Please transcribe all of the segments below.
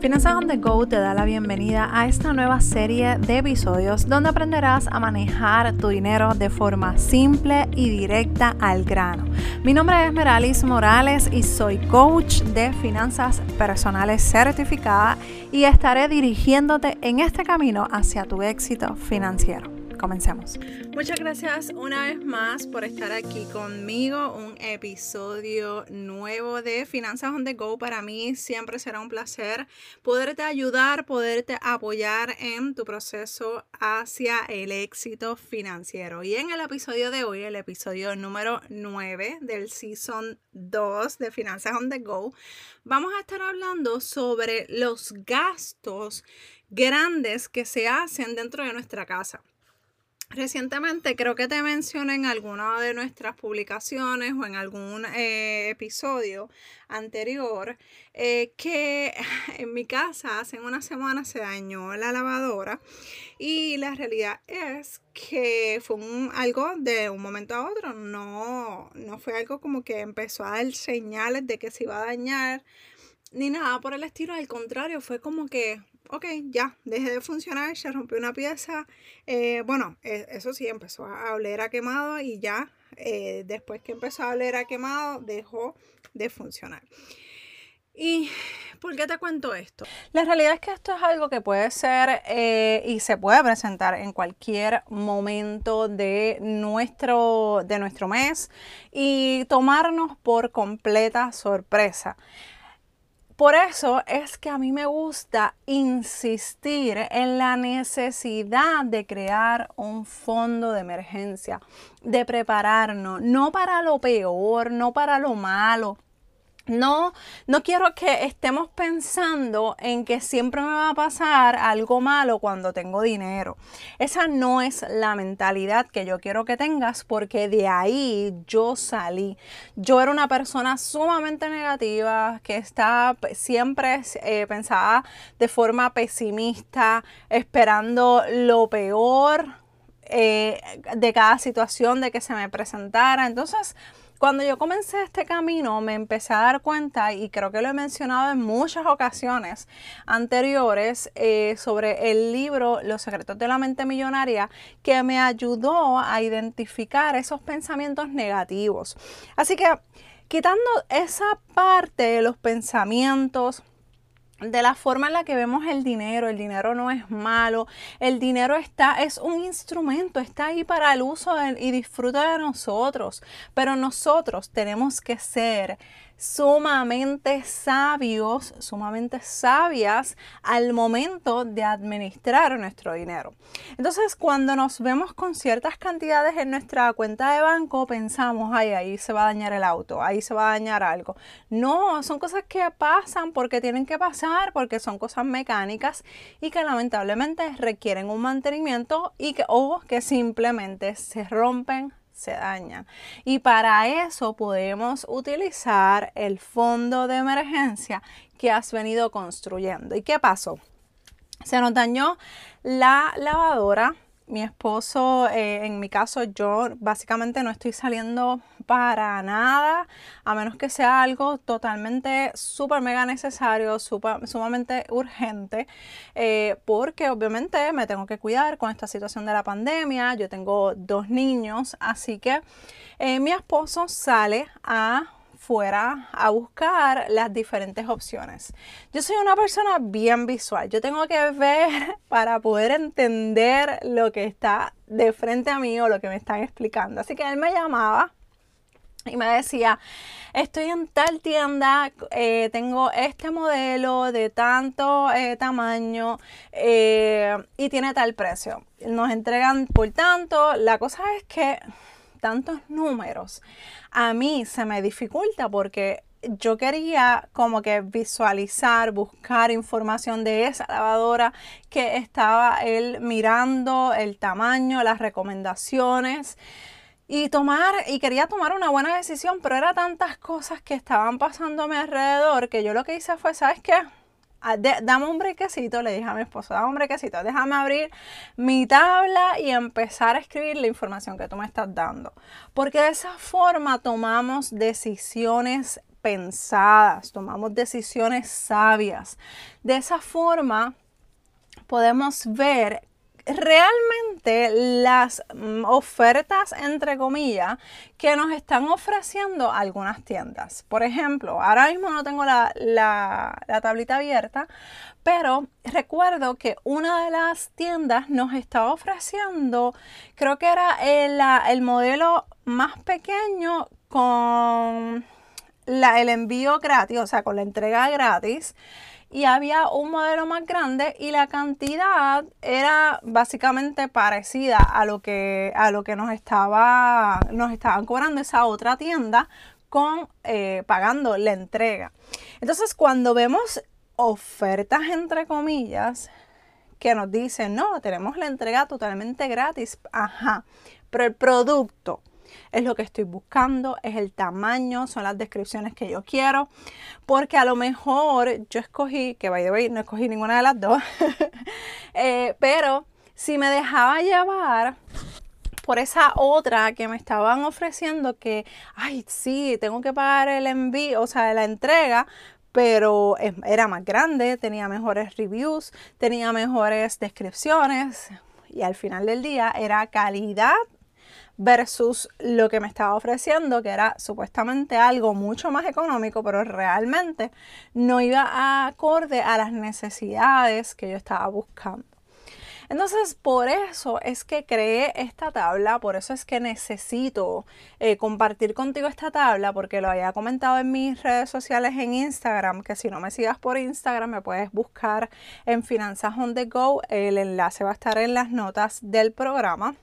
Finanzas on the Go te da la bienvenida a esta nueva serie de episodios donde aprenderás a manejar tu dinero de forma simple y directa al grano. Mi nombre es Meralis Morales y soy coach de finanzas personales certificada y estaré dirigiéndote en este camino hacia tu éxito financiero. Comencemos. Muchas gracias una vez más por estar aquí conmigo. Un episodio nuevo de Finanzas on the Go. Para mí siempre será un placer poderte ayudar, poderte apoyar en tu proceso hacia el éxito financiero. Y en el episodio de hoy, el episodio número 9 del Season 2 de Finanzas on the Go, vamos a estar hablando sobre los gastos grandes que se hacen dentro de nuestra casa. Recientemente creo que te mencioné en alguna de nuestras publicaciones o en algún eh, episodio anterior eh, que en mi casa hace una semana se dañó la lavadora y la realidad es que fue algo de un momento a otro, no, no fue algo como que empezó a dar señales de que se iba a dañar ni nada por el estilo, al contrario, fue como que ok, ya, dejé de funcionar, se rompió una pieza. Eh, bueno, e, eso sí, empezó a oler a quemado y ya eh, después que empezó a oler a quemado, dejó de funcionar. ¿Y por qué te cuento esto? La realidad es que esto es algo que puede ser eh, y se puede presentar en cualquier momento de nuestro, de nuestro mes y tomarnos por completa sorpresa. Por eso es que a mí me gusta insistir en la necesidad de crear un fondo de emergencia, de prepararnos, no para lo peor, no para lo malo, no, no quiero que estemos pensando en que siempre me va a pasar algo malo cuando tengo dinero. Esa no es la mentalidad que yo quiero que tengas porque de ahí yo salí. Yo era una persona sumamente negativa que está siempre eh, pensaba de forma pesimista, esperando lo peor eh, de cada situación de que se me presentara. Entonces, cuando yo comencé este camino me empecé a dar cuenta, y creo que lo he mencionado en muchas ocasiones anteriores, eh, sobre el libro Los secretos de la mente millonaria, que me ayudó a identificar esos pensamientos negativos. Así que quitando esa parte de los pensamientos, de la forma en la que vemos el dinero, el dinero no es malo, el dinero está, es un instrumento, está ahí para el uso y disfruta de nosotros, pero nosotros tenemos que ser sumamente sabios, sumamente sabias al momento de administrar nuestro dinero. Entonces, cuando nos vemos con ciertas cantidades en nuestra cuenta de banco, pensamos, ay, ahí se va a dañar el auto, ahí se va a dañar algo. No, son cosas que pasan porque tienen que pasar, porque son cosas mecánicas y que lamentablemente requieren un mantenimiento y que, o que simplemente se rompen se dañan. Y para eso podemos utilizar el fondo de emergencia que has venido construyendo. ¿Y qué pasó? Se nos dañó la lavadora mi esposo, eh, en mi caso, yo básicamente no estoy saliendo para nada, a menos que sea algo totalmente súper mega necesario, sumamente urgente, eh, porque obviamente me tengo que cuidar con esta situación de la pandemia. Yo tengo dos niños, así que eh, mi esposo sale a fuera a buscar las diferentes opciones. Yo soy una persona bien visual. Yo tengo que ver para poder entender lo que está de frente a mí o lo que me están explicando. Así que él me llamaba y me decía, estoy en tal tienda, eh, tengo este modelo de tanto eh, tamaño eh, y tiene tal precio. Nos entregan por tanto. La cosa es que tantos números, a mí se me dificulta porque yo quería como que visualizar, buscar información de esa lavadora que estaba él mirando el tamaño, las recomendaciones y tomar y quería tomar una buena decisión, pero era tantas cosas que estaban pasando a mi alrededor que yo lo que hice fue, ¿sabes qué? Dame un brequecito, le dije a mi esposo, dame un brequecito, déjame abrir mi tabla y empezar a escribir la información que tú me estás dando. Porque de esa forma tomamos decisiones pensadas, tomamos decisiones sabias. De esa forma podemos ver realmente las mm, ofertas, entre comillas, que nos están ofreciendo algunas tiendas. Por ejemplo, ahora mismo no tengo la, la, tablita abierta, pero recuerdo que una de las tiendas nos estaba ofreciendo, creo que era el, el modelo más pequeño con la, el envío gratis, o sea, con la entrega gratis y había un modelo más grande y la cantidad era básicamente parecida a lo que, a lo que nos, estaba, nos estaban cobrando esa otra tienda con eh, pagando la entrega. Entonces, cuando vemos ofertas entre comillas que nos dicen, no, tenemos la entrega totalmente gratis, ajá, pero el producto es lo que estoy buscando, es el tamaño, son las descripciones que yo quiero, porque a lo mejor yo escogí, que by the way no escogí ninguna de las dos, eh, pero si me dejaba llevar por esa otra que me estaban ofreciendo que, ay, sí, tengo que pagar el envío, o sea, la entrega, pero era más grande, tenía mejores reviews, tenía mejores descripciones y al final del día era calidad versus lo que me estaba ofreciendo, que era supuestamente algo mucho más económico, pero realmente no iba acorde a las necesidades que yo estaba buscando. Entonces, por eso es que creé esta tabla, por eso es que necesito eh, compartir contigo esta tabla, porque lo había comentado en mis redes sociales en Instagram, que si no me sigas por Instagram me puedes buscar en Finanzas on the Go, el enlace va a estar en las notas del programa.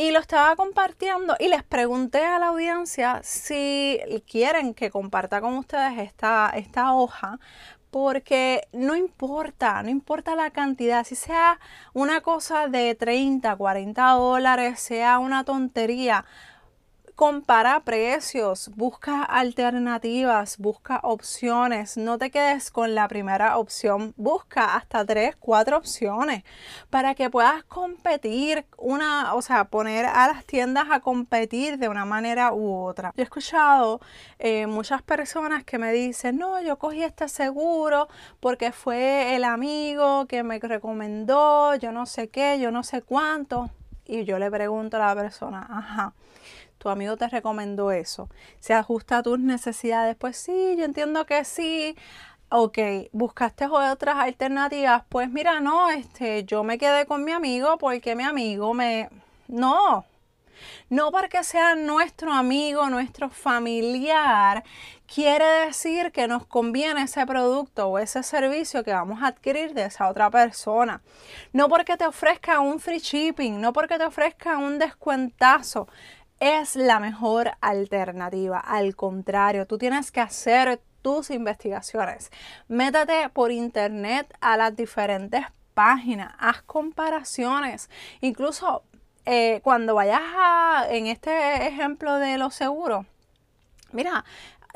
Y lo estaba compartiendo y les pregunté a la audiencia si quieren que comparta con ustedes esta, esta hoja porque no importa, no importa la cantidad, si sea una cosa de 30, 40 dólares, sea una tontería, compara precios, busca alternativas, busca opciones, no te quedes con la primera opción, busca hasta tres, cuatro opciones para que puedas competir una, o sea, poner a las tiendas a competir de una manera u otra. Yo he escuchado eh, muchas personas que me dicen, no, yo cogí este seguro porque fue el amigo que me recomendó, yo no sé qué, yo no sé cuánto. Y yo le pregunto a la persona, ajá, tu amigo te recomendó eso. ¿Se ajusta a tus necesidades? Pues sí, yo entiendo que sí. Ok, buscaste otras alternativas. Pues mira, no, este, yo me quedé con mi amigo porque mi amigo me. No, no porque sea nuestro amigo, nuestro familiar, quiere decir que nos conviene ese producto o ese servicio que vamos a adquirir de esa otra persona. No porque te ofrezca un free shipping, no porque te ofrezca un descuentazo es la mejor alternativa. Al contrario, tú tienes que hacer tus investigaciones. Métete por internet a las diferentes páginas, haz comparaciones. Incluso eh, cuando vayas a, en este ejemplo de los seguros, mira,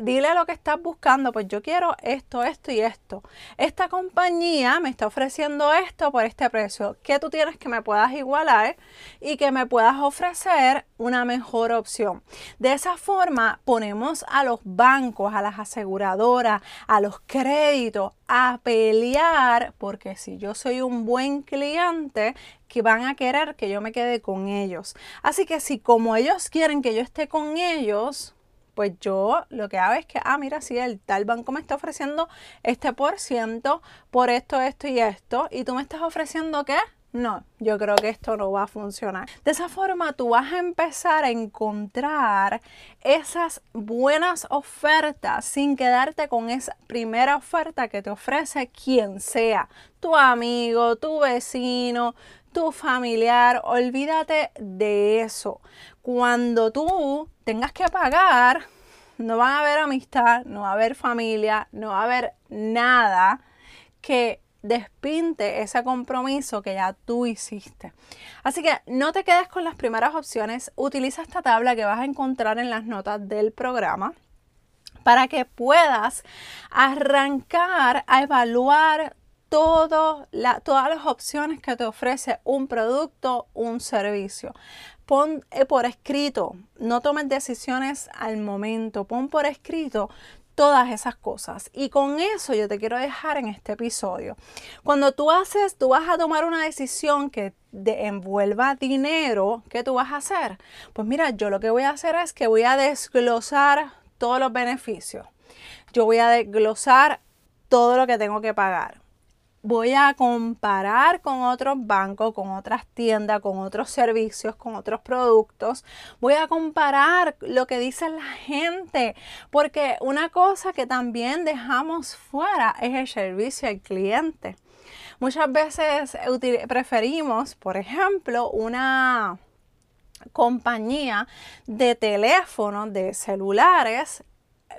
dile lo que estás buscando, pues yo quiero esto, esto y esto. Esta compañía me está ofreciendo esto por este precio. que tú tienes que me puedas igualar y que me puedas ofrecer una mejor opción? De esa forma ponemos a los bancos, a las aseguradoras, a los créditos a pelear porque si yo soy un buen cliente, que van a querer que yo me quede con ellos. Así que si como ellos quieren que yo esté con ellos, pues yo lo que hago es que, ah, mira, si el tal banco me está ofreciendo este por ciento por esto, esto y esto, y tú me estás ofreciendo qué? No, yo creo que esto no va a funcionar. De esa forma tú vas a empezar a encontrar esas buenas ofertas sin quedarte con esa primera oferta que te ofrece quien sea, tu amigo, tu vecino, tu familiar. Olvídate de eso. Cuando tú tengas que pagar, no van a haber amistad, no va a haber familia, no va a haber nada que despinte ese compromiso que ya tú hiciste. Así que no te quedes con las primeras opciones, utiliza esta tabla que vas a encontrar en las notas del programa para que puedas arrancar a evaluar todas las opciones que te ofrece un producto, un servicio. pon eh, por escrito, no tomes decisiones al momento, pon por escrito todas esas cosas. Y con eso yo te quiero dejar en este episodio. Cuando tú haces, tú vas a tomar una decisión que envuelva dinero, ¿qué tú vas a hacer? Pues mira, yo lo que voy a hacer es que voy a desglosar todos los beneficios. Yo voy a desglosar todo lo que tengo que pagar voy a comparar con otros bancos, con otras tiendas, con otros servicios, con otros productos. Voy a comparar lo que dice la gente, porque una cosa que también dejamos fuera es el servicio al cliente. Muchas veces preferimos, por ejemplo, una compañía de teléfonos, de celulares,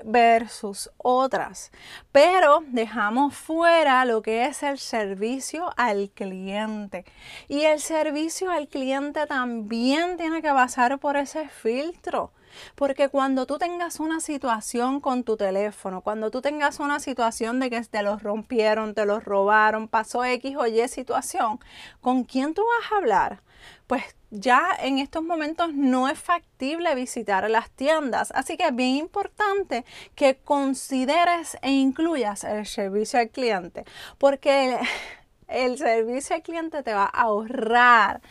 versus otras, pero dejamos fuera lo que es el servicio al cliente. Y el servicio al cliente también tiene que pasar por ese filtro. Porque cuando tú tengas una situación con tu teléfono, cuando tú tengas una situación de que te lo rompieron, te lo robaron, pasó X o Y situación, ¿con quién tú vas a hablar? Pues ya en estos momentos no es factible visitar las tiendas. Así que es bien importante que consideres e incluyas el servicio al cliente, porque el, servicio al cliente te va a ahorrar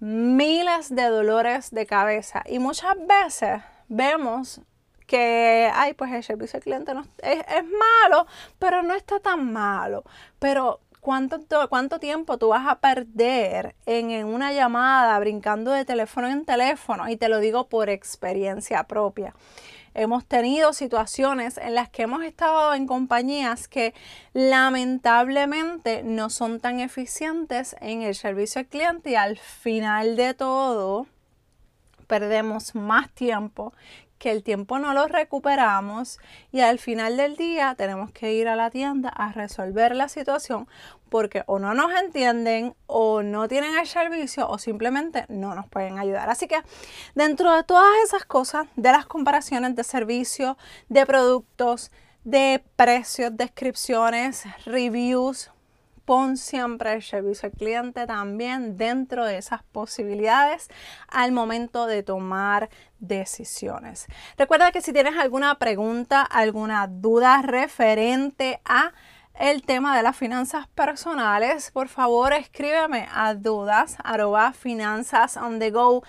miles de dolores de cabeza y muchas veces vemos que, ay, pues el servicio al cliente no, es, es malo, pero no está tan malo. Pero ¿Cuánto, ¿Cuánto tiempo tú vas a perder en, una llamada brincando de teléfono en teléfono? Y te lo digo por experiencia propia. Hemos tenido situaciones en las que hemos estado en compañías que lamentablemente no son tan eficientes en el servicio al cliente y al final de todo perdemos más tiempo que el tiempo no lo recuperamos y al final del día tenemos que ir a la tienda a resolver la situación porque o no nos entienden o no tienen el servicio o simplemente no nos pueden ayudar. Así que dentro de todas esas cosas, de las comparaciones de servicios, de productos, de precios, descripciones, reviews, pon siempre el servicio al cliente también dentro de esas posibilidades al momento de tomar decisiones. Recuerda que si tienes alguna pregunta, alguna duda referente a el tema de las finanzas personales, por favor escríbeme a dudas finanzas on the go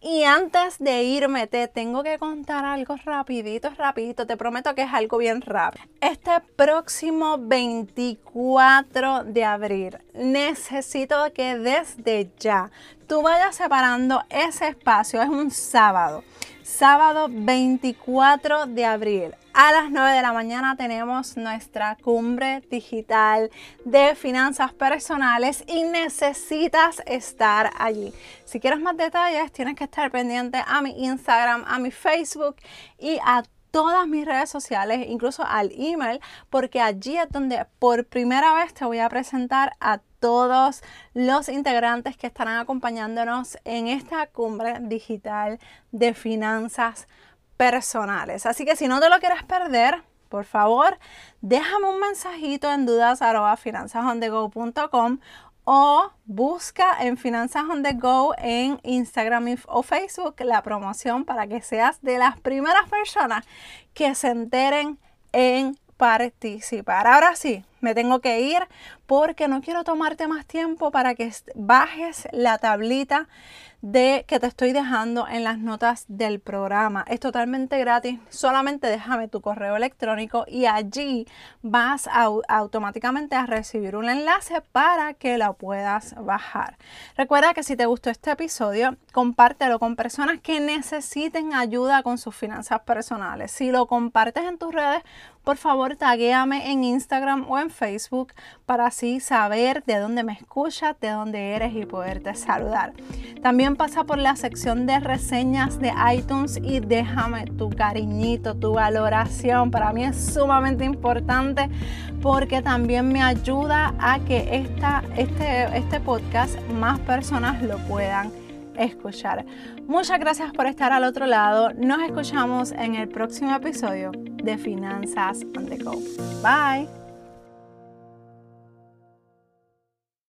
y antes de irme te tengo que contar algo rapidito, rapidito, te prometo que es algo bien rápido. Este próximo 24 de abril necesito que desde ya tú vayas separando ese espacio, es un sábado sábado 24 de abril. A las 9 de la mañana tenemos nuestra cumbre digital de finanzas personales y necesitas estar allí. Si quieres más detalles, tienes que estar pendiente a mi Instagram, a mi Facebook y a todas mis redes sociales, incluso al email, porque allí es donde por primera vez te voy a presentar a todos los integrantes que estarán acompañándonos en esta cumbre digital de finanzas personales. Así que si no te lo quieres perder, por favor, déjame un mensajito en dudas o busca en Finanzas on the Go en Instagram o Facebook la promoción para que seas de las primeras personas que se enteren en participar. Ahora sí, me tengo que ir porque no quiero tomarte más tiempo para que bajes la tablita de que te estoy dejando en las notas del programa. Es totalmente gratis, solamente déjame tu correo electrónico y allí vas automáticamente a recibir un enlace para que la puedas bajar. Recuerda que si te gustó este episodio, compártelo con personas que necesiten ayuda con sus finanzas personales. Si lo compartes en tus redes, por favor taguéame en Instagram o en Facebook para así saber de dónde me escuchas, de dónde eres y poderte saludar. También pasa por la sección de reseñas de iTunes y déjame tu cariñito, tu valoración. Para mí es sumamente importante porque también me ayuda a que esta, este, este podcast más personas lo puedan escuchar. Muchas gracias por estar al otro lado. Nos escuchamos en el próximo episodio de Finanzas on the Go. Bye.